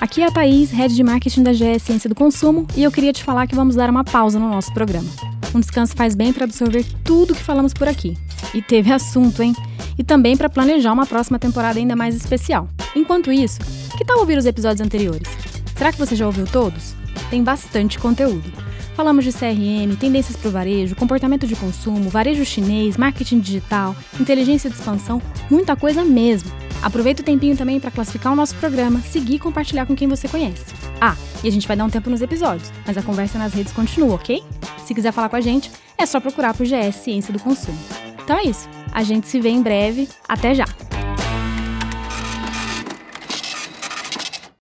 Aqui é a Thaís, Head de Marketing da GE Ciência do Consumo, e eu queria te falar que vamos dar uma pausa no nosso programa. Um descanso faz bem para absorver tudo que falamos por aqui. E teve assunto, hein? E também para planejar uma próxima temporada ainda mais especial. Enquanto isso, que tal ouvir os episódios anteriores? Será que você já ouviu todos? Tem bastante conteúdo. Falamos de CRM, tendências para o varejo, comportamento de consumo, varejo chinês, marketing digital, inteligência de expansão, muita coisa mesmo. Aproveita o tempinho também para classificar o nosso programa, seguir e compartilhar com quem você conhece. Ah, e a gente vai dar um tempo nos episódios, mas a conversa nas redes continua, ok? Se quiser falar com a gente, é só procurar por GS Ciência do Consumo. Então é isso. A gente se vê em breve. Até já!